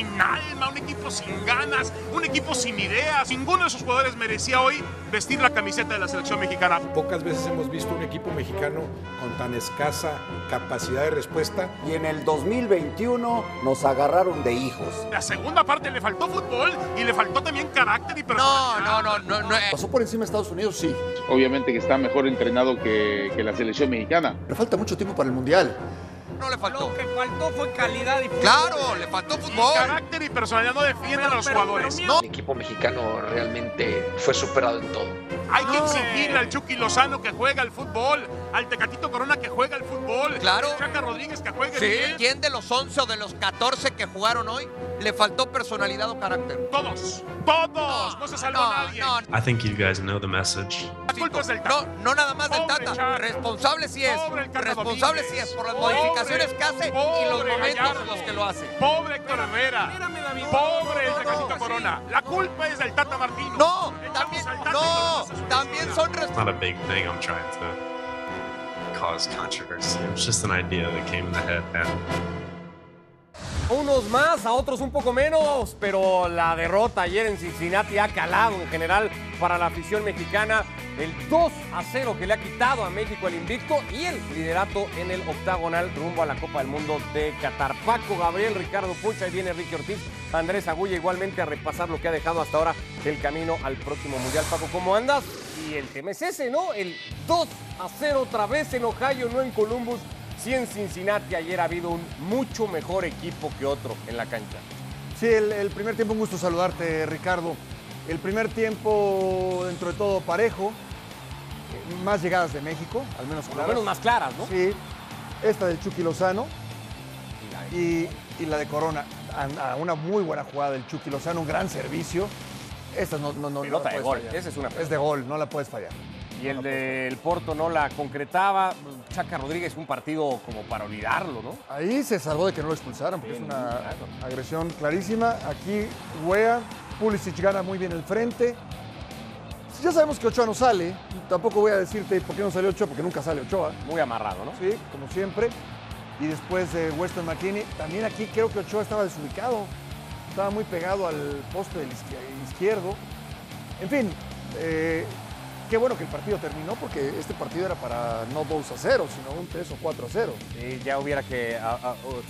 sin alma, un equipo sin ganas, un equipo sin ideas. Ninguno de esos jugadores merecía hoy vestir la camiseta de la selección mexicana. Pocas veces hemos visto un equipo mexicano con tan escasa capacidad de respuesta. Y en el 2021 nos agarraron de hijos. La segunda parte le faltó fútbol y le faltó también carácter y personalidad. No, no, no, no. no. ¿Pasó por encima de Estados Unidos? Sí. Obviamente que está mejor entrenado que, que la selección mexicana. Le falta mucho tiempo para el Mundial. No le faltó. Lo que faltó fue calidad y fútbol. Claro, le faltó fútbol. Carácter y personalidad no defienden a los jugadores. No. El equipo mexicano realmente fue superado en todo. Hay que exigirle al Chucky Lozano que juega al fútbol, al Tecatito Corona que juega al fútbol, Claro. Chaca Rodríguez que juegue Sí. bien. ¿Quién de los 11 o de los 14 que jugaron hoy le faltó personalidad o carácter? Todos, todos, no, se salvó no, nadie. no. I think you guys know the message. No, no nada más del Tata. Chaca. Responsable sí es. Responsable sí es por las Pobre, modificaciones que hace y los momentos en Gallardo. los que lo hace. Pobre Héctor Herrera. Pobre el No, no, Tecatito no, Corona. La culpa es del Tata Martino. No, también, no, también son It's responsables. not a big thing I'm trying to cause controversy. It was just an idea that came in the head. And Unos más, a otros un poco menos, pero la derrota ayer en Cincinnati ha calado en general para la afición mexicana. El 2 a 0 que le ha quitado a México el invicto y el liderato en el octagonal rumbo a la Copa del Mundo de Qatar. Paco, Gabriel, Ricardo Pucha, y viene Ricky Ortiz, Andrés Agulla igualmente a repasar lo que ha dejado hasta ahora el camino al próximo Mundial. Paco, ¿cómo andas? Y el tema es ese, ¿no? El 2 a 0 otra vez en Ohio, no en Columbus. Sí, en Cincinnati ayer ha habido un mucho mejor equipo que otro en la cancha. Sí, el, el primer tiempo, un gusto saludarte, Ricardo. El primer tiempo, dentro de todo, parejo. Eh, Más llegadas de México, al menos claras. menos más claras, ¿no? Sí, esta del Chucky Lozano y, y la de Corona. A, a una muy buena jugada del Chucky Lozano, un gran servicio. Esta no, no, Pelota la de gol, esa es una Es de gol, no la puedes fallar. Y el del Porto no la concretaba. Chaca Rodríguez, un partido como para olvidarlo, ¿no? Ahí se salvó de que no lo expulsaran, porque es una claro. agresión clarísima. Aquí Wea, Pulisic gana muy bien el frente. Ya sabemos que Ochoa no sale. Tampoco voy a decirte por qué no salió Ochoa, porque nunca sale Ochoa. Muy amarrado, ¿no? Sí, como siempre. Y después de Weston McKinney, también aquí creo que Ochoa estaba desubicado. Estaba muy pegado al poste del izquier- izquierdo. En fin, eh, qué bueno que el partido terminó, porque este partido era para no 2 a 0, sino un 3 o 4 a 0. Sí, ya hubiera que.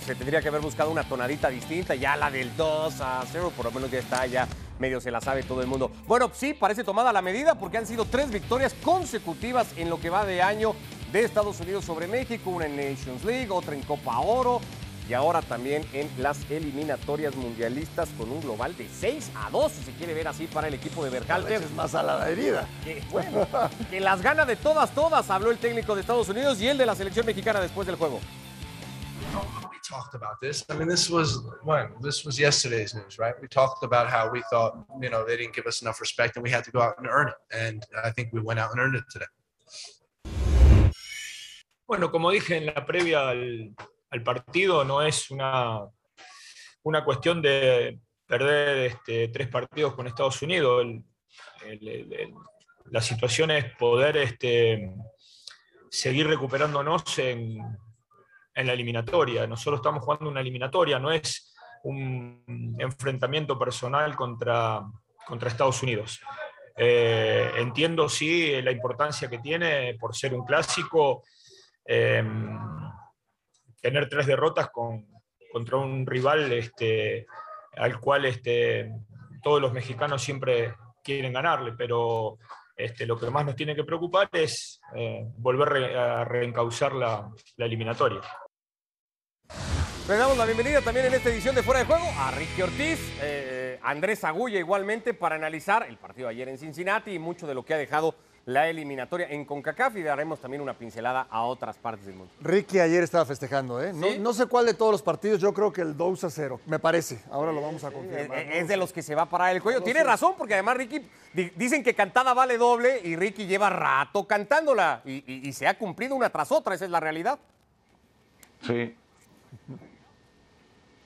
se tendría que haber buscado una tonadita distinta. Ya la del 2 a 0, por lo menos ya está, ya medio se la sabe todo el mundo. Bueno, sí, parece tomada la medida porque han sido tres victorias consecutivas en lo que va de año de Estados Unidos sobre México: una en Nations League, otra en Copa Oro. Y ahora también en las eliminatorias mundialistas con un global de 6 a 2, si se quiere ver así, para el equipo de Berhalter. Es más a la herida. Que, bueno, que las gana de todas, todas, habló el técnico de Estados Unidos y el de la selección mexicana después del juego. we talked about this. I mean, this was when this was yesterday's news, right? We talked about how we thought, you know, they didn't give us enough respect and we had to go out and earn it. And I think we went out and earned it today. Bueno, como dije en la previa al, al partido, no es una, una cuestión de perder este, tres partidos con Estados Unidos. La situación es poder este, seguir recuperándonos en, en la eliminatoria. Nosotros estamos jugando una eliminatoria, no es un enfrentamiento personal contra, contra Estados Unidos. Eh, entiendo, sí, la importancia que tiene por ser un clásico, eh, tener tres derrotas con- contra un rival este, al cual este, todos los mexicanos siempre quieren ganarle, pero este, lo que más nos tiene que preocupar es eh, volver a reencauzar la, eliminatoria. Le damos la bienvenida también en esta edición de Fuera de Juego a Ricky Ortiz, eh, Andrés Agulla igualmente para analizar el partido ayer en Cincinnati y mucho de lo que ha dejado la eliminatoria en CONCACAF y daremos también una pincelada a otras partes del mundo. Ricky ayer estaba festejando, ¿eh? No, ¿Sí? no sé cuál de todos los partidos, yo creo que el 2 a 0, me parece. Ahora lo vamos a confirmar. Es de los que se va a parar el cuello. No Tiene sé. razón, porque además Ricky, di- dicen que cantada vale doble y Ricky lleva rato cantándola y, y- y se ha cumplido una tras otra, esa es la realidad. Sí.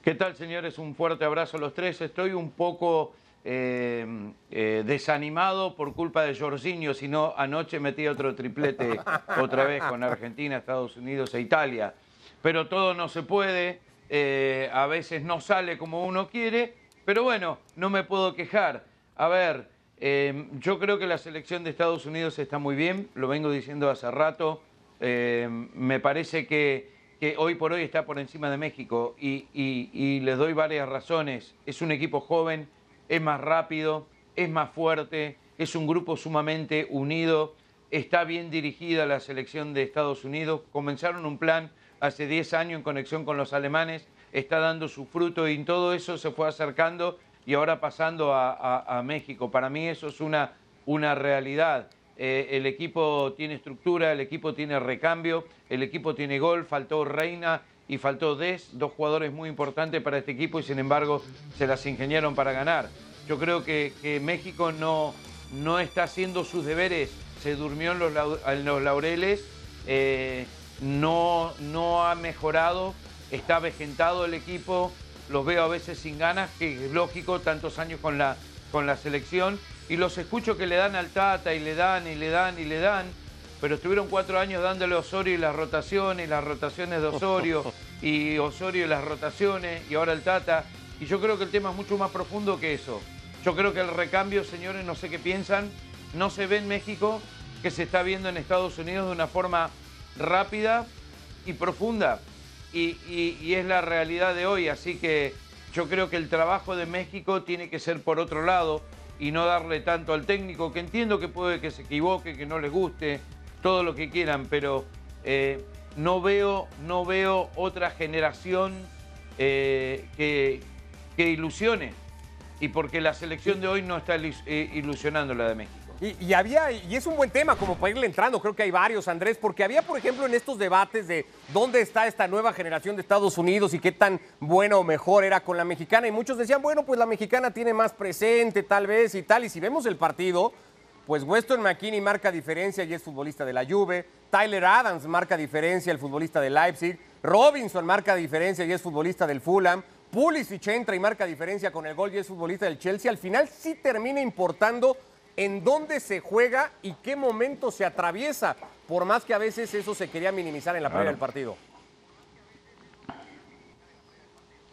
¿Qué tal, señores? Un fuerte abrazo a los tres. Estoy un poco eh, eh, desanimado por culpa de Jorginho, si no, anoche metí otro triplete otra vez con Argentina, Estados Unidos e Italia. Pero todo no se puede. eh, a veces no sale como uno quiere, pero bueno, no me puedo quejar. A ver, eh, yo creo que la selección de Estados Unidos está muy bien, lo vengo diciendo hace rato. Eh, me parece que, que hoy por hoy está por encima de México y, y- y les doy varias razones. Es un equipo joven, es más rápido, es más fuerte, es un grupo sumamente unido, está bien dirigida la selección de Estados Unidos. Comenzaron un plan hace 10 años en conexión con los alemanes, está dando su fruto y en todo eso se fue acercando y ahora pasando a, México. Para mí eso es una, una realidad. Eh, el equipo tiene estructura, el equipo tiene recambio, el equipo tiene gol, faltó Reina y faltó Des, dos jugadores muy importantes para este equipo y sin embargo se las ingeniaron para ganar. Yo creo que, que México no, no está haciendo sus deberes, se durmió en los, en los laureles, eh, no, no ha mejorado, está avejentado el equipo, los veo a veces sin ganas, que es lógico, tantos años con la, con la selección, y los escucho que le dan al Tata y le dan y le dan y le dan, pero estuvieron cuatro años dándole a Osorio y las rotaciones, las rotaciones de Osorio, y Osorio y las rotaciones, y ahora el Tata, y yo creo que el tema es mucho más profundo que eso. Yo creo que el recambio, señores, no sé qué piensan, no se ve en México, que se está viendo en Estados Unidos de una forma rápida y profunda. Y, y- y es la realidad de hoy. Así que yo creo que el trabajo de México tiene que ser por otro lado y no darle tanto al técnico, que entiendo que puede que se equivoque, que no les guste, todo lo que quieran, pero eh, no, veo, no veo otra generación eh, que, que ilusione. Y porque la selección de hoy no está eh, ilusionando la de México. Y, y había, y es un buen tema como para irle entrando, creo que hay varios, Andrés, porque había, por ejemplo, en estos debates de dónde está esta nueva generación de Estados Unidos y qué tan buena o mejor era con la mexicana, y muchos decían, bueno, pues la mexicana tiene más presente tal vez y tal, y si vemos el partido, pues Weston McKinney marca diferencia y es futbolista de la Juve, Tyler Adams marca diferencia, el futbolista de Leipzig, Robinson marca diferencia y es futbolista del Fulham, Pulisic entra y marca diferencia con el gol y es futbolista del Chelsea, al final sí termina importando en dónde se juega y qué momento se atraviesa, por más que a veces eso se quería minimizar en la previa Claro. del partido.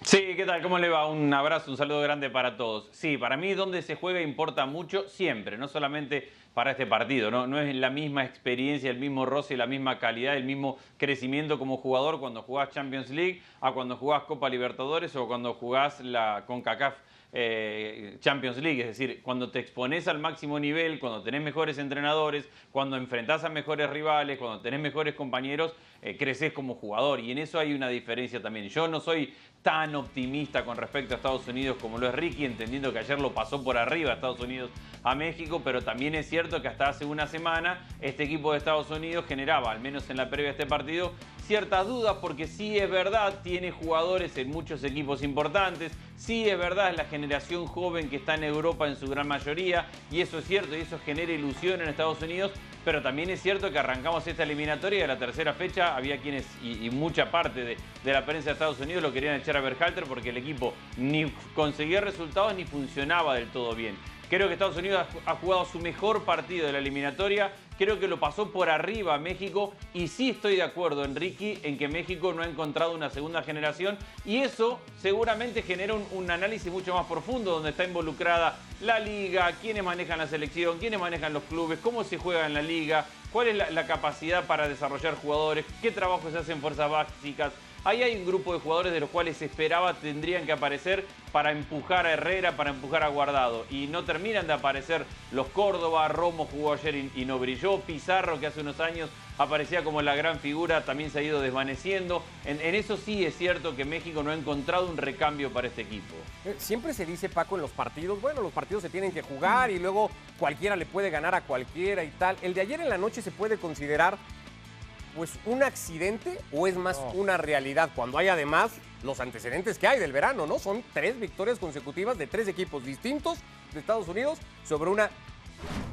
Sí, ¿qué tal? ¿Cómo le va? Un abrazo, un saludo grande para todos. Sí, para mí donde se juega importa mucho siempre, no solamente para este partido, ¿no? No es la misma experiencia, el mismo roce, la misma calidad, el mismo crecimiento como jugador cuando jugás Champions League a cuando jugás Copa Libertadores o cuando jugás la CONCACAF eh, Champions League, es decir, cuando te expones al máximo nivel, cuando tenés mejores entrenadores, cuando enfrentás a mejores rivales, cuando tenés mejores compañeros, eh, creces como jugador y en eso hay una diferencia también. Yo no soy tan optimista con respecto a Estados Unidos como lo es Ricky, entendiendo que ayer lo pasó por arriba Estados Unidos a México, pero también es cierto que hasta hace una semana este equipo de Estados Unidos generaba, al menos en la previa de este partido, ciertas dudas porque sí es verdad, tiene jugadores en muchos equipos importantes, sí es verdad, es la generación joven que está en Europa en su gran mayoría, y eso es cierto, y eso genera ilusión en Estados Unidos, pero también es cierto que arrancamos esta eliminatoria y a la tercera fecha había quienes, y, mucha parte de, de la prensa de Estados Unidos lo querían echar a Berhalter porque el equipo ni conseguía resultados ni funcionaba del todo bien. Creo que Estados Unidos ha jugado su mejor partido de la eliminatoria. Creo que lo pasó por arriba México. Y sí estoy de acuerdo, Enrique, en que México no ha encontrado una segunda generación. Y eso seguramente genera un, un análisis mucho más profundo, donde está involucrada la liga, quiénes manejan la selección, quiénes manejan los clubes, cómo se juega en la liga, cuál es la, la capacidad para desarrollar jugadores, qué trabajo se hace en fuerzas básicas. Ahí hay un grupo de jugadores de los cuales se esperaba tendrían que aparecer para empujar a Herrera, para empujar a Guardado. Y no terminan de aparecer los Córdoba, Romo jugó ayer y, no brilló, Pizarro que hace unos años aparecía como la gran figura, también se ha ido desvaneciendo. En, en eso sí es cierto que México no ha encontrado un recambio para este equipo. Eh, Siempre se dice, Paco, en los partidos, bueno, los partidos se tienen que jugar y luego cualquiera le puede ganar a cualquiera y tal. ¿El de ayer en la noche se puede considerar pues un accidente o es más una realidad cuando hay además los antecedentes que hay del verano, ¿no? Son tres victorias consecutivas de tres equipos distintos de Estados Unidos sobre una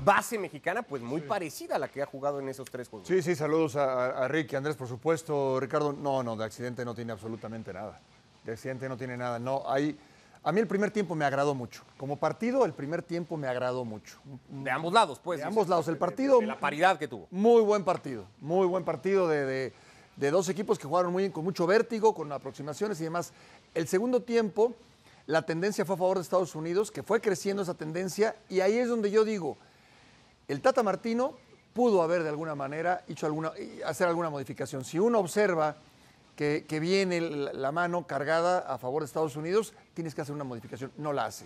base mexicana pues muy parecida a la que ha jugado en esos tres juegos. Sí, sí, saludos a, a- a Ricky, Andrés, por supuesto. Ricardo, no, no, de accidente no tiene absolutamente nada. De accidente no tiene nada. No, hay. A mí el primer tiempo me agradó mucho. Como partido, el primer tiempo me agradó mucho. De ambos lados, pues. De ambos lados. El partido. De la paridad que tuvo. Muy buen partido. Muy buen partido de, dos equipos que jugaron muy bien, con mucho vértigo, con aproximaciones y demás. El segundo tiempo, la tendencia fue a favor de Estados Unidos, que fue creciendo esa tendencia, y ahí es donde yo digo, el Tata Martino pudo haber de alguna manera hecho alguna, hacer alguna modificación. Si uno observa que, que viene la mano cargada a favor de Estados Unidos, tienes que hacer una modificación, no la hace.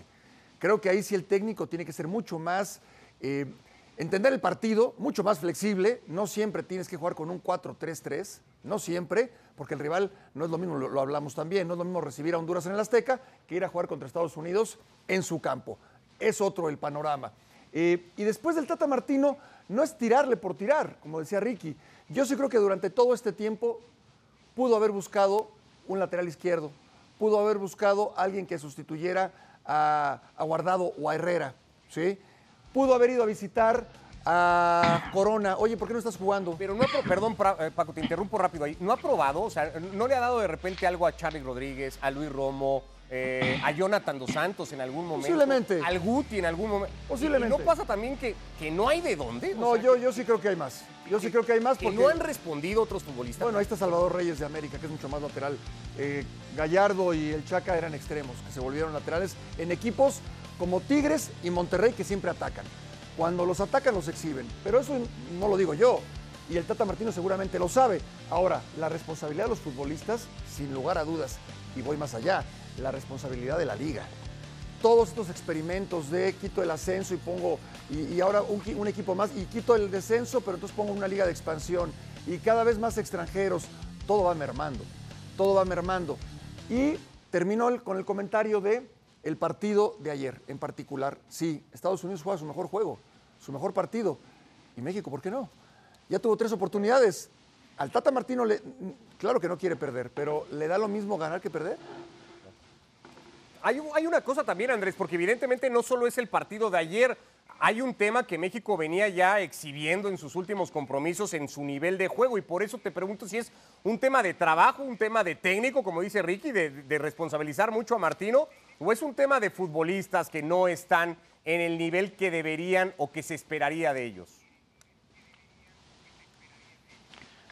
Creo que ahí sí el técnico tiene que ser mucho más, eh, entender el partido, mucho más flexible. No siempre tienes que jugar con un 4-3-3, no siempre, porque el rival no es lo mismo, lo, hablamos también, no es lo mismo recibir a Honduras en el Azteca que ir a jugar contra Estados Unidos en su campo. Es otro el panorama. Eh, y después del Tata Martino, no es tirarle por tirar, como decía Ricky. Yo sí creo que durante todo este tiempo pudo haber buscado un lateral izquierdo, pudo haber buscado alguien que sustituyera a, a Guardado o a Herrera, ¿sí? Pudo haber ido a visitar a Corona. Oye, ¿por qué no estás jugando? Pero no ha perdón, eh, Paco, te interrumpo rápido ahí. ¿No ha probado? O sea, ¿no le ha dado de repente algo a Charlie Rodríguez, a Luis Romo, eh, a Jonathan Dos Santos en algún momento? Posiblemente. Al Guti en algún momento. Posiblemente. ¿Y no pasa también que, que no hay de dónde? O No, sea, yo, yo sí creo que hay más. Yo sí creo que hay más que porque... no han respondido otros futbolistas. Bueno, ahí está Salvador Reyes de América, que es mucho más lateral. Eh, Gallardo y el Chaca eran extremos, que se volvieron laterales en equipos como Tigres y Monterrey, que siempre atacan. Cuando los atacan, los exhiben. Pero eso no lo digo yo. Y el Tata Martino seguramente lo sabe. Ahora, la responsabilidad de los futbolistas, sin lugar a dudas, y voy más allá, la responsabilidad de la liga. Todos estos experimentos de quito el ascenso y pongo, y, ahora un, qui- un equipo más, y quito el descenso, pero entonces pongo una liga de expansión, y cada vez más extranjeros, todo va mermando, todo va mermando. Y termino el- con el comentario de el partido de ayer, en particular. Sí, Estados Unidos juega su mejor juego, su mejor partido, y México, ¿por qué no? Ya tuvo tres oportunidades. Al Tata Martino, le, claro que no quiere perder, pero ¿le da lo mismo ganar que perder? Hay, un- hay una cosa también, Andrés, porque evidentemente no solo es el partido de ayer, hay un tema que México venía ya exhibiendo en sus últimos compromisos en su nivel de juego y por eso te pregunto si es un tema de trabajo, un tema de técnico, como dice Ricky, de responsabilizar mucho a Martino, o es un tema de futbolistas que no están en el nivel que deberían o que se esperaría de ellos.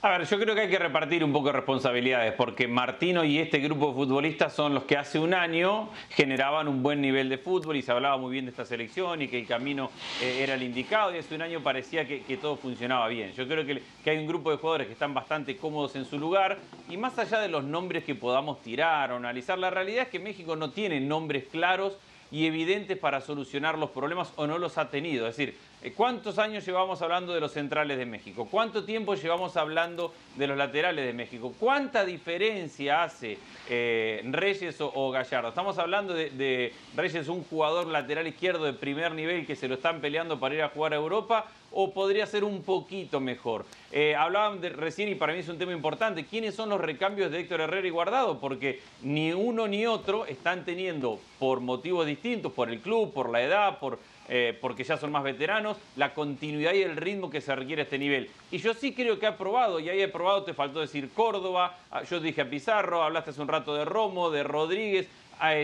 A ver, yo creo que hay que repartir un poco de responsabilidades, porque Martino y este grupo de futbolistas son los que hace un año generaban un buen nivel de fútbol y se hablaba muy bien de esta selección y que el camino eh, era el indicado y hace un año parecía que, todo funcionaba bien. Yo creo que, que hay un grupo de jugadores que están bastante cómodos en su lugar y más allá de los nombres que podamos tirar o analizar, la realidad es que México no tiene nombres claros y evidentes para solucionar los problemas o no los ha tenido. Es decir, ¿cuántos años llevamos hablando de los centrales de México? ¿Cuánto tiempo llevamos hablando de los laterales de México? ¿Cuánta diferencia hace eh, Reyes o, o Gallardo? Estamos hablando de, de Reyes, un jugador lateral izquierdo de primer nivel que se lo están peleando para ir a jugar a Europa o podría ser un poquito mejor. Eh, hablaban de, recién y para mí es un tema importante, ¿quiénes son los recambios de Héctor Herrera y Guardado? Porque ni uno ni otro están teniendo, por motivos distintos, por el club, por la edad, por, eh, porque ya son más veteranos, la continuidad y el ritmo que se requiere a este nivel. Y yo sí creo que ha probado, y ahí he probado, te faltó decir Córdoba, ah, yo dije a Pizarro, hablaste hace un rato de Romo, de Rodríguez,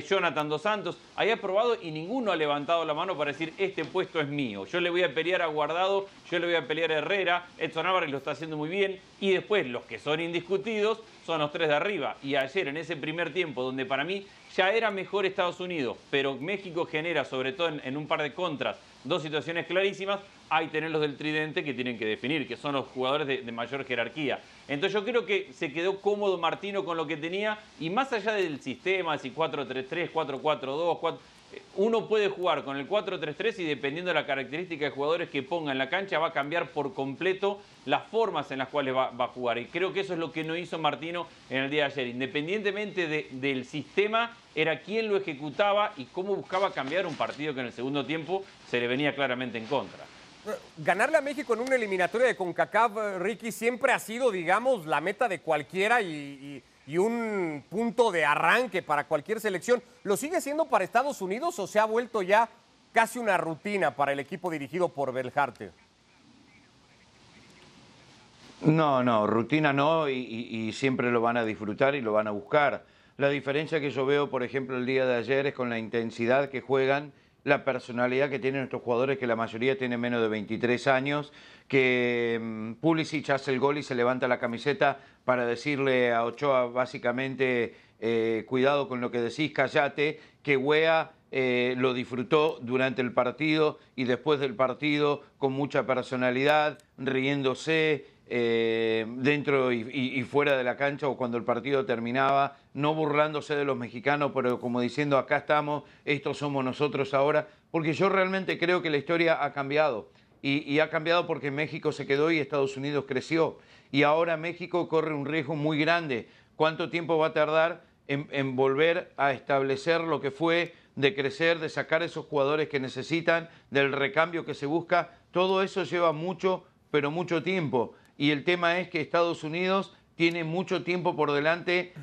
Jonathan Dos Santos, ahí ha probado y ninguno ha levantado la mano para decir este puesto es mío. Yo le voy a pelear a Guardado, yo le voy a pelear a Herrera, Edson Álvarez lo está haciendo muy bien y después los que son indiscutidos son los tres de arriba. Y ayer en ese primer tiempo donde para mí ya era mejor Estados Unidos, pero México genera sobre todo en, en un par de contras dos situaciones clarísimas, hay tener los del tridente que tienen que definir, que son los jugadores de, de mayor jerarquía. Entonces yo creo que se quedó cómodo Martino con lo que tenía y más allá del sistema, si 4-3-3, 4-4-2, 4 uno puede jugar con el 4-3-3 y dependiendo de la característica de jugadores que ponga en la cancha va a cambiar por completo las formas en las cuales va, a jugar. Y creo que eso es lo que no hizo Martino en el día de ayer. Independientemente de- del sistema, era quien lo ejecutaba y cómo buscaba cambiar un partido que en el segundo tiempo se le venía claramente en contra. Ganarle a México en una eliminatoria de CONCACAF, Ricky, siempre ha sido, digamos, la meta de cualquiera y- y un punto de arranque para cualquier selección. ¿Lo sigue siendo para Estados Unidos o se ha vuelto ya casi una rutina para el equipo dirigido por Belharte? No, no, rutina no y, siempre lo van a disfrutar y lo van a buscar. La diferencia que yo veo, por ejemplo, el día de ayer es con la intensidad que juegan la personalidad que tienen nuestros jugadores, que la mayoría tienen menos de 23 años, que mm, Pulisic hace el gol y se levanta la camiseta para decirle a Ochoa básicamente, eh, cuidado con lo que decís, callate, que Wea eh, lo disfrutó durante el partido y después del partido con mucha personalidad, riéndose eh, dentro y, fuera de la cancha o cuando el partido terminaba, no burlándose de los mexicanos, pero como diciendo acá estamos, estos somos nosotros ahora, porque yo realmente creo que la historia ha cambiado. Y, ha cambiado porque México se quedó y Estados Unidos creció. Y ahora México corre un riesgo muy grande. ¿Cuánto tiempo va a tardar en, en volver a establecer lo que fue, de crecer, de sacar esos jugadores que necesitan, del recambio que se busca? Todo eso lleva mucho, pero mucho tiempo. Y el tema es que Estados Unidos tiene mucho tiempo por delante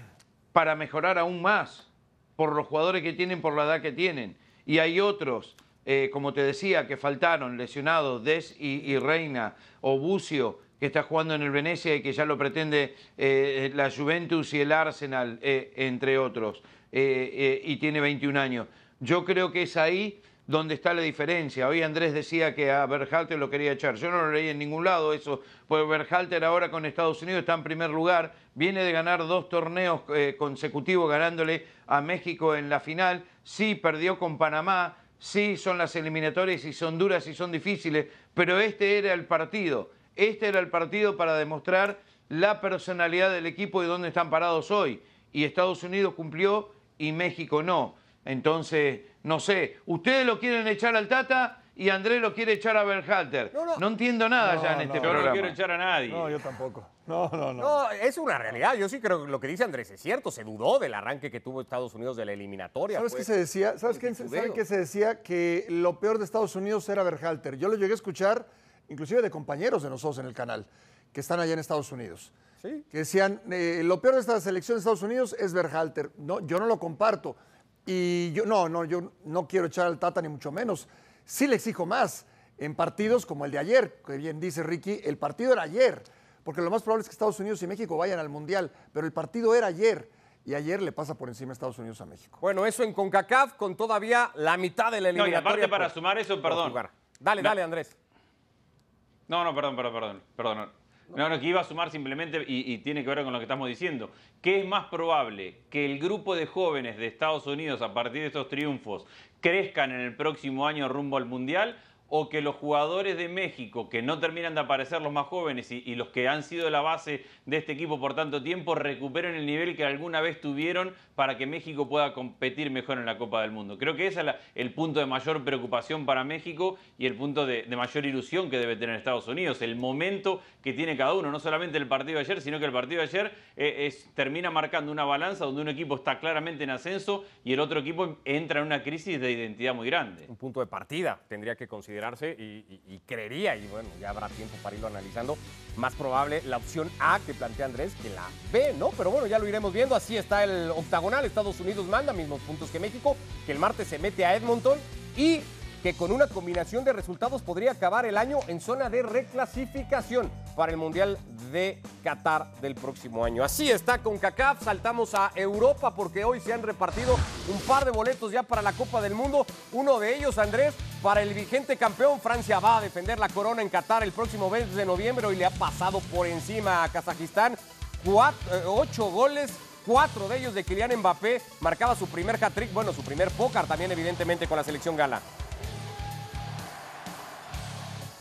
para mejorar aún más por los jugadores que tienen, por la edad que tienen. Y hay otros, eh, como te decía, que faltaron, lesionados, Des y, Reina, o Bucio, que está jugando en el Venecia y que ya lo pretende eh, la Juventus y el Arsenal, eh, entre otros, y tiene 21 años. Yo creo que es ahí donde está la diferencia. Hoy Andrés decía que a Berhalter lo quería echar. Yo no lo leí en ningún lado eso, pues Berhalter ahora con Estados Unidos está en primer lugar, viene de ganar dos torneos consecutivos ganándole a México en la final, sí perdió con Panamá, sí son las eliminatorias y son duras y son difíciles, pero este era el partido, este era el partido para demostrar la personalidad del equipo y dónde están parados hoy. Y Estados Unidos cumplió y México no. Entonces, no sé, ustedes lo quieren echar al Tata y Andrés lo quiere echar a Berhalter. No, entiendo nada ya en este Yo programa. no quiero echar a nadie. No, yo tampoco. No, no, no. No, es una realidad. Yo sí creo que lo que dice Andrés es cierto. Se dudó del arranque que tuvo Estados Unidos de la eliminatoria. ¿Sabes Fue qué se decía? ¿Sabes qué, titubeo. ¿saben qué se decía? Que lo peor de Estados Unidos era Berhalter. Yo lo llegué a escuchar, inclusive de compañeros de nosotros en el canal, que están allá en Estados Unidos. Que decían, eh, lo peor de esta selección de Estados Unidos es Berhalter. No, yo no lo comparto. Y yo, no, no, yo no quiero echar al Tata ni mucho menos. Sí le exijo más. En partidos como el de ayer, que bien dice Ricky, el partido era ayer. Porque lo más probable es que Estados Unidos y México vayan al Mundial. Pero el partido era ayer. Y ayer le pasa por encima a Estados Unidos a México. Bueno, eso en CONCACAF con todavía la mitad de la No, y eliminatoria. aparte para por- sumar eso, perdón. Dale, No. dale, Andrés. No, no, perdón, perdón, perdón. perdón. No, no, que iba a sumar simplemente y, y tiene que ver con lo que estamos diciendo. ¿Qué es más probable? ¿Que el grupo de jóvenes de Estados Unidos a partir de estos triunfos crezcan en el próximo año rumbo al Mundial? ¿O que los jugadores de México, que no terminan de aparecer los más jóvenes y, los que han sido la base de este equipo por tanto tiempo, recuperen el nivel que alguna vez tuvieron para que México pueda competir mejor en la Copa del Mundo? Creo que ese es el punto de mayor preocupación para México y el punto de, mayor ilusión que debe tener Estados Unidos, el momento que tiene cada uno, no solamente el partido de ayer, sino que el partido de ayer eh, termina marcando una balanza donde un equipo está claramente en ascenso y el otro equipo entra en una crisis de identidad muy grande. Un punto de partida tendría que y creería, y bueno, ya habrá tiempo para irlo analizando, más probable la opción A que plantea Andrés que la B, ¿no? Pero bueno, ya lo iremos viendo. Así está el octagonal. Estados Unidos manda mismos puntos que México, que el martes se mete a Edmonton y que con una combinación de resultados podría acabar el año en zona de reclasificación para el Mundial de Qatar del próximo año. Así está con CACAF, saltamos a Europa porque hoy se han repartido un par de boletos ya para la Copa del Mundo. Uno de ellos, Andrés, para el vigente campeón. Francia va a defender la corona en Qatar el próximo 20 de noviembre y le ha pasado por encima a Kazajistán. Eh, ocho goles cuatro de ellos de Kylian Mbappé. Marcaba su primer hat-trick, bueno, su primer pócar también, evidentemente, con la selección gala.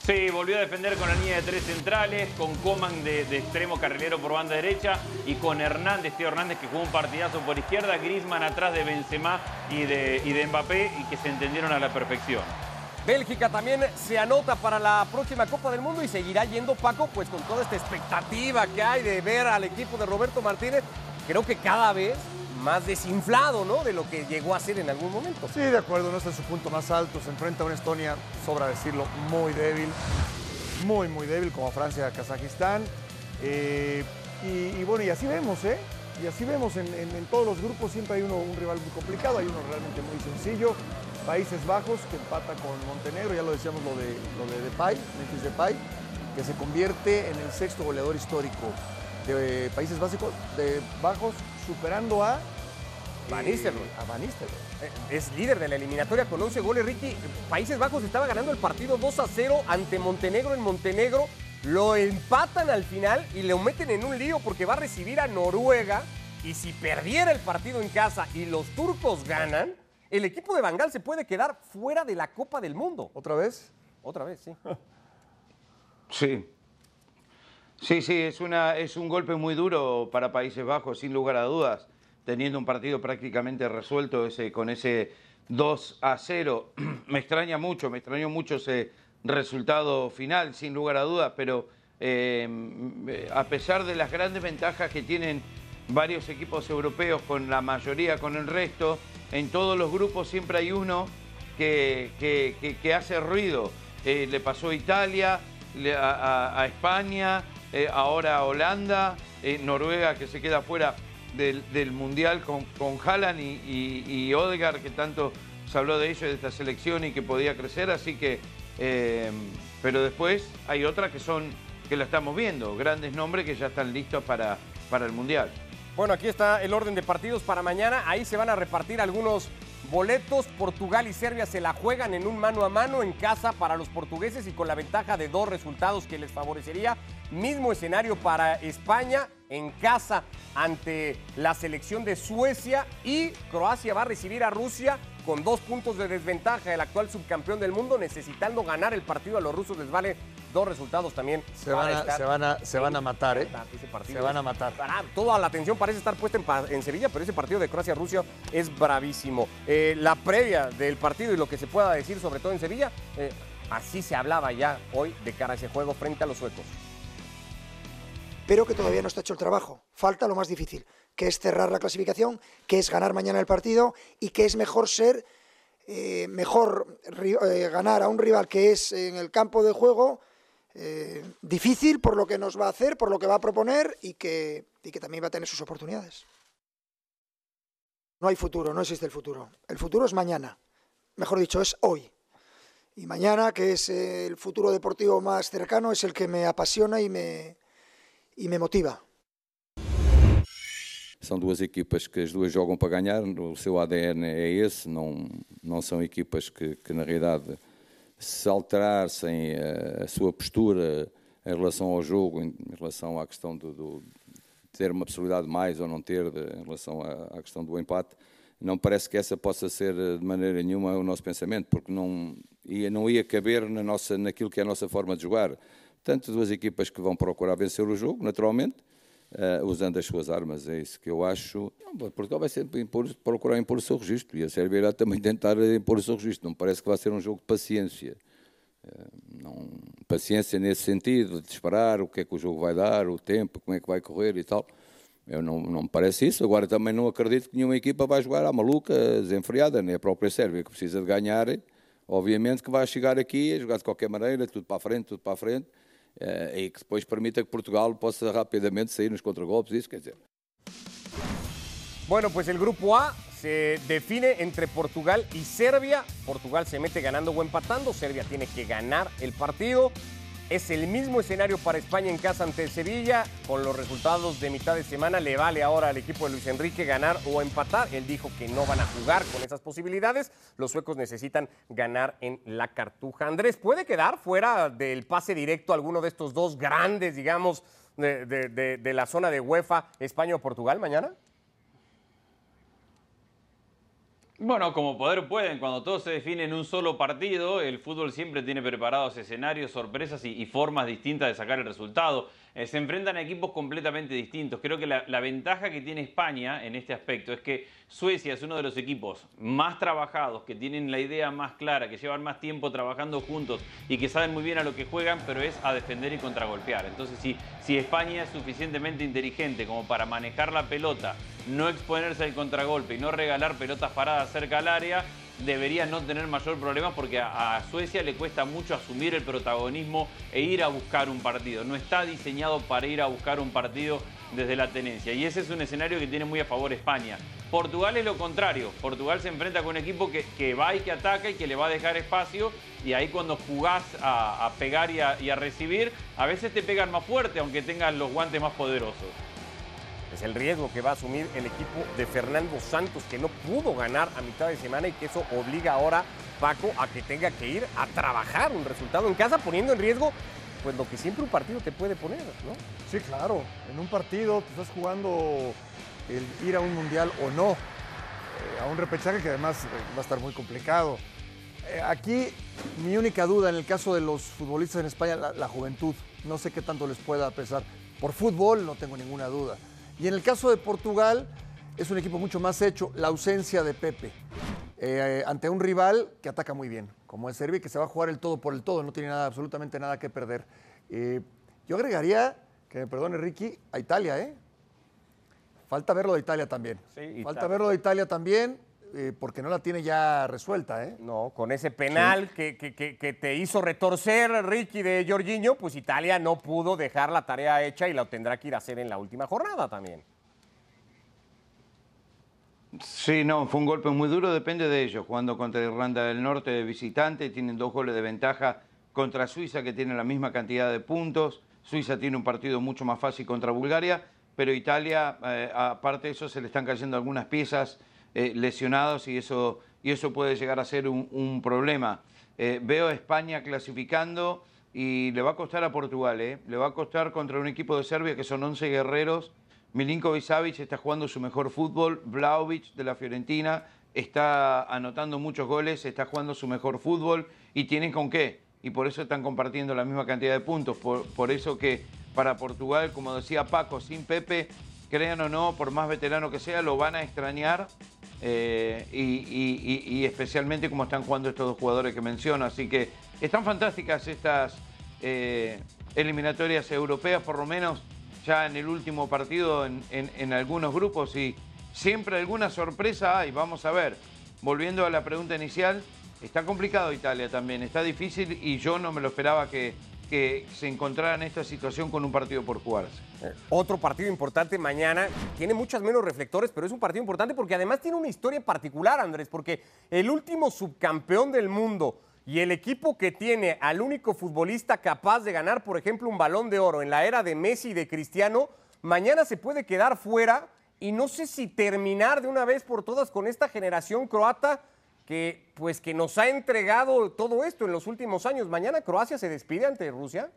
Sí, volvió a defender con la línea de tres centrales, con Coman de, extremo carrilero por banda derecha y con Hernández, Teo Hernández que jugó un partidazo por izquierda, Griezmann atrás de Benzema y de, y de Mbappé y que se entendieron a la perfección. Bélgica también se anota para la próxima Copa del Mundo y seguirá yendo Paco, pues con toda esta expectativa que hay de ver al equipo de Roberto Martínez, creo que cada vez más desinflado, ¿no? De lo que llegó a ser en algún momento. Sí, de acuerdo, no está en su punto más alto. Se enfrenta a una Estonia, sobra decirlo, muy débil. Muy, muy débil, como Francia, Kazajistán. Eh, y, bueno, y así vemos, ¿eh? Y así vemos en todos los grupos, siempre hay uno, un rival muy complicado, hay uno realmente muy sencillo. Países Bajos, que empata con Montenegro, ya lo decíamos lo de, lo de Depay, Memphis Depay, que se convierte en el sexto goleador histórico de Países Básicos, de Bajos, superando a Van Nistelrooy. A Van Nistelrooy. Eh, Es líder de la eliminatoria con 11 goles, Ricky. Países Bajos estaba ganando el partido 2 a 0 ante Montenegro en Montenegro. Lo empatan al final y lo meten en un lío porque va a recibir a Noruega. Y si perdiera el partido en casa y los turcos ganan, el equipo de Bangal se puede quedar fuera de la Copa del Mundo. ¿Otra vez? Otra vez, sí. Sí. Sí, sí, es, una, es un golpe muy duro para Países Bajos, sin lugar a dudas, teniendo un partido prácticamente resuelto ese, con ese 2 a 0. me extraña mucho, me extrañó mucho ese resultado final, sin lugar a dudas, pero eh, a pesar de las grandes ventajas que tienen varios equipos europeos con la mayoría, con el resto, en todos los grupos siempre hay uno que, que- hace ruido. Eh, le pasó a Italia, a, España, eh, ahora a Holanda, Noruega que se queda fuera del, Mundial con, con y, y, que tanto se habló de ello, de esta selección y que podía crecer, así que... eh, pero después hay otras que son, que la estamos viendo, grandes nombres que ya están listos para, para el Mundial. Bueno, aquí está el orden de partidos para mañana. Ahí se van a repartir algunos boletos. Portugal y Serbia se la juegan en un mano a mano en casa para los portugueses y con la ventaja de dos resultados que les favorecería. Mismo escenario para España en casa ante la selección de Suecia y Croacia va a recibir a Rusia con dos puntos de desventaja. El actual subcampeón del mundo necesitando ganar el partido a los rusos les vale dos resultados también. Se van a, se van a, se van a matar, ¿eh? Se van a matar. Toda la atención parece estar puesta en, en Sevilla, pero ese partido de Croacia-Rusia es bravísimo. Eh, la previa del partido y lo que se pueda decir, sobre todo en Sevilla, eh, así se hablaba ya hoy de cara a ese juego frente a los suecos. Pero que todavía no está hecho el trabajo. Falta lo más difícil, que es cerrar la clasificación, que es ganar mañana el partido y que es mejor ser, eh, mejor eh, ganar a un rival que es en el campo de juego eh, difícil por lo que nos va a hacer, por lo que va a proponer y que, y que también va a tener sus oportunidades. No hay futuro, no existe el futuro. El futuro es mañana, mejor dicho, es hoy. Y mañana, que es el futuro deportivo más cercano, es el que me apasiona y me, e me motiva. São duas equipas que as duas jogam para ganhar, o seu ADN é esse, não, não são equipas que, que na realidade, se alterassem a, a sua postura em relação ao jogo, em, em relação à questão do, do- ter uma possibilidade de mais ou não ter, de- em relação à, à questão do empate, não parece que essa possa ser eh, de maneira nenhuma o nosso pensamento, porque não ia, não ia caber na nossa, naquilo que é a nossa forma de jogar. Portanto, duas equipas que vão procurar vencer o jogo, naturalmente, eh, usando as suas armas. É isso que eu acho. Não, Portugal vai sempre impor, procurar impor o seu registro e a Sérvia irá também tentar impor o seu registro. Não parece que vai ser um jogo de paciência. Eh, não, paciência nesse sentido, de esperar o que é que o jogo vai dar, o tempo, como é que vai correr e tal. Eu não, não me parece isso. Agora também não acredito que nenhuma equipa vai jogar à maluca, desenfreada, nem a própria Sérvia, que precisa de ganhar. Obviamente que vai chegar aqui a jogar de qualquer maneira, tudo para a frente, tudo para a frente, eh, e que depois permita que Portugal possa rapidamente sair nos contragolpes. Isso quer dizer. Bueno, pues el grupo A se define entre Portugal y Serbia. Portugal se mete ganando o empatando. Serbia tiene que ganar el partido. Es el mismo escenario para España en casa ante Sevilla. Con los resultados de mitad de semana le vale ahora al equipo de Luis Enrique ganar o empatar. Él dijo que no van a jugar con esas posibilidades. Los suecos necesitan ganar en la cartuja. Andrés, ¿puede quedar fuera del pase directo alguno de estos dos grandes, digamos, de, la zona de UEFA, España o Portugal mañana? Bueno, como poder pueden, cuando todo se define en un solo partido, el fútbol siempre tiene preparados escenarios, sorpresas y, y formas distintas de sacar el resultado. Eh, se enfrentan a equipos completamente distintos. Creo que la, la ventaja que tiene España en este aspecto es que Suecia es uno de los equipos más trabajados, que tienen la idea más clara, que llevan más tiempo trabajando juntos y que saben muy bien a lo que juegan, pero es a defender y contragolpear. Entonces, si, si España es suficientemente inteligente como para manejar la pelota, no exponerse al contragolpe y no regalar pelotas paradas cerca al área, debería no tener mayor problema porque a, Suecia le cuesta mucho asumir el protagonismo e ir a buscar un partido. No está diseñado para ir a buscar un partido desde la tenencia. Y ese es un escenario que tiene muy a favor España. Portugal es lo contrario. Portugal se enfrenta con un equipo que, que va y que ataca y que le va a dejar espacio. Y ahí cuando jugás a, pegar y a, y a recibir, a veces te pegan más fuerte, aunque tengas los guantes más poderosos. Es el riesgo que va a asumir el equipo de Fernando Santos, que no pudo ganar a mitad de semana y que eso obliga ahora Paco a que tenga que ir a trabajar un resultado en casa, poniendo en riesgo pues lo que siempre un partido te puede poner, ¿no? Sí, claro. En un partido te estás jugando el ir a un mundial o no, eh, a un repechaje que además eh, va a estar muy complicado. Eh, aquí mi única duda en el caso de los futbolistas en España, la, la juventud. No sé qué tanto les pueda pesar. Por fútbol no tengo ninguna duda. Y en el caso de Portugal, es un equipo mucho más hecho. La ausencia de Pepe eh, ante un rival que ataca muy bien, como es Serbia, que se va a jugar el todo por el todo, no tiene nada, absolutamente nada que perder. Eh, yo agregaría, que me perdone Ricky, a Italia, ¿eh? Falta verlo de Italia también. Sí, Falta Italia. verlo de Italia también, eh, porque no la tiene ya resuelta, ¿eh? No, con ese penal que, que- que- que te hizo retorcer Ricky de Jorginho, pues Italia no pudo dejar la tarea hecha y la tendrá que ir a hacer en la última jornada también. Sí, no, fue un golpe muy duro, depende de ellos. Jugando contra Irlanda del Norte de visitante, tienen dos goles de ventaja contra Suiza, que tiene la misma cantidad de puntos. Suiza tiene un partido mucho más fácil contra Bulgaria, pero Italia, eh, aparte de eso, se le están cayendo algunas piezas eh, lesionados y eso, y eso puede llegar a ser un, problema. Eh, veo a España clasificando y le va a costar a Portugal, ¿eh? le va a costar contra un equipo de Serbia que son 11 guerreros. Milinkovic Savic está jugando su mejor fútbol, Vlaovic de la Fiorentina está anotando muchos goles, está jugando su mejor fútbol y tienen con qué. Y por eso están compartiendo la misma cantidad de puntos. Por, por eso que para Portugal, como decía Paco, sin Pepe, crean o no, por más veterano que sea, lo van a extrañar. Eh, y, especialmente como están jugando estos dos jugadores que menciono. Así que están fantásticas estas eh, eliminatorias europeas, por lo menos ya en el último partido en- en algunos grupos y siempre alguna sorpresa hay, vamos a ver. Volviendo a la pregunta inicial, está complicado Italia también, está difícil y yo no me lo esperaba que, que se encontrara en esta situación con un partido por jugarse. Otro partido importante mañana, tiene muchas menos reflectores, pero es un partido importante porque además tiene una historia particular, Andrés, porque el último subcampeón del mundo y el equipo que tiene al único futbolista capaz de ganar, por ejemplo, un balón de oro en la era de Messi y de Cristiano, mañana se puede quedar fuera y no sé si terminar de una vez por todas con esta generación croata que pues que nos ha entregado todo esto en los últimos años. Mañana Croacia se despide ante Rusia.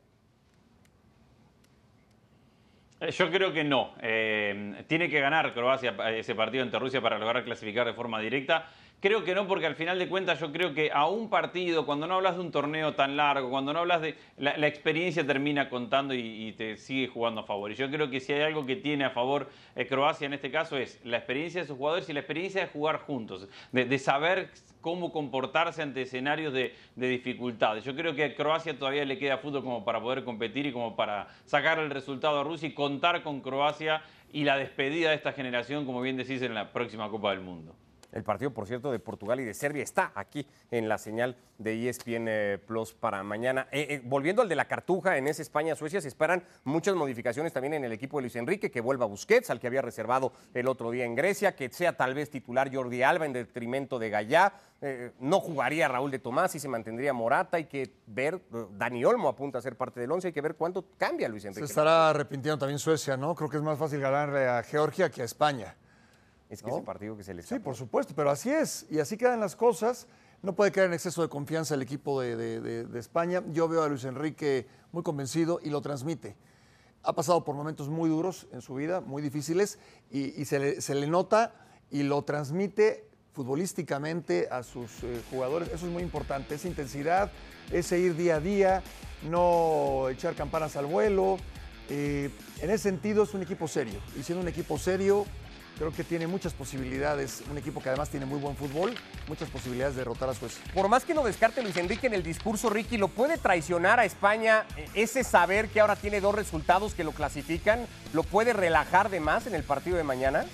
Eh, Yo creo que no. Eh, tiene que ganar Croacia eh, ese partido ante Rusia para lograr clasificar de forma directa. Creo que no, porque al final de cuentas yo creo que a un partido, cuando no hablas de un torneo tan largo, cuando no hablas de... La, experiencia termina contando y, y te sigue jugando a favor. Y yo creo que si hay algo que tiene a favor eh, Croacia en este caso es la experiencia de sus jugadores y la experiencia de jugar juntos, de, de saber cómo comportarse ante escenarios de, de dificultades. Yo creo que a Croacia todavía le queda fútbol como para poder competir y como para sacar el resultado a Rusia y contar con Croacia y la despedida de esta generación, como bien decís, en la próxima Copa del Mundo. El partido, por cierto, de Portugal y de Serbia está aquí en la señal de ESPN eh, Plus para mañana. Eh, eh, volviendo al de la Cartuja, en ese España-Suecia se esperan muchas modificaciones también en el equipo de Luis Enrique, que vuelva Busquets, al que había reservado el otro día en Grecia, que sea tal vez titular Jordi Alba en detrimento de Gallá, eh, no jugaría Raúl de Tomás y se mantendría Morata, hay que ver, Dani Olmo apunta a ser parte del once, hay que ver cuánto cambia Luis Se Enrique. estará arrepintiendo también Suecia, ¿no? Creo que es más fácil ganarle a Georgia que a España. Es que ese partido que se les Sí, por supuesto, pero así es. Y así quedan las cosas. No puede quedar en exceso de confianza el equipo de, de- de- de España. Yo veo a Luis Enrique muy convencido y lo transmite. Ha pasado por momentos muy duros en su vida, muy difíciles, y, y se, le, se le nota y lo transmite futbolísticamente a sus eh, jugadores. Eso es muy importante, esa intensidad, ese ir día a día, no echar campanas al vuelo. Eh, en ese sentido es un equipo serio. Y siendo un equipo serio, creo que tiene muchas posibilidades. Un equipo que además tiene muy buen fútbol, muchas posibilidades de derrotar a Suecia. Por más que lo descarte Luis Enrique en el discurso, Ricky, ¿lo puede traicionar a España eh, ese saber que ahora tiene dos resultados que lo clasifican? ¿Lo puede relajar de más en el partido de mañana?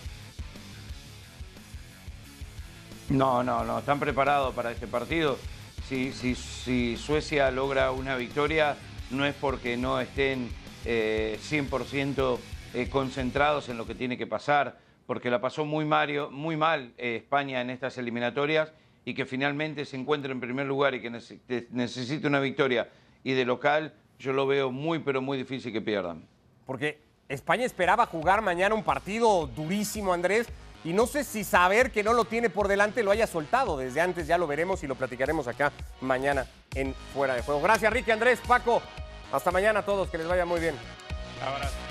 No, no, no, están preparados para este partido. Si, si- si Suecia logra una victoria, no es porque no estén eh, 100% eh, concentrados en lo que tiene que pasar, porque la pasó muy, Mario, muy mal eh, España en estas eliminatorias y que finalmente se encuentre en primer lugar y que nece- que necesite una victoria y de local, yo lo veo muy, pero muy difícil que pierdan. Porque España esperaba jugar mañana un partido durísimo, Andrés, y no sé si saber que no lo tiene por delante lo haya soltado desde antes, ya lo veremos y lo platicaremos acá mañana en Fuera de Juego. Gracias, Ricky, Andrés, Paco. Hasta mañana a todos, que les vaya muy bien. Abrazo.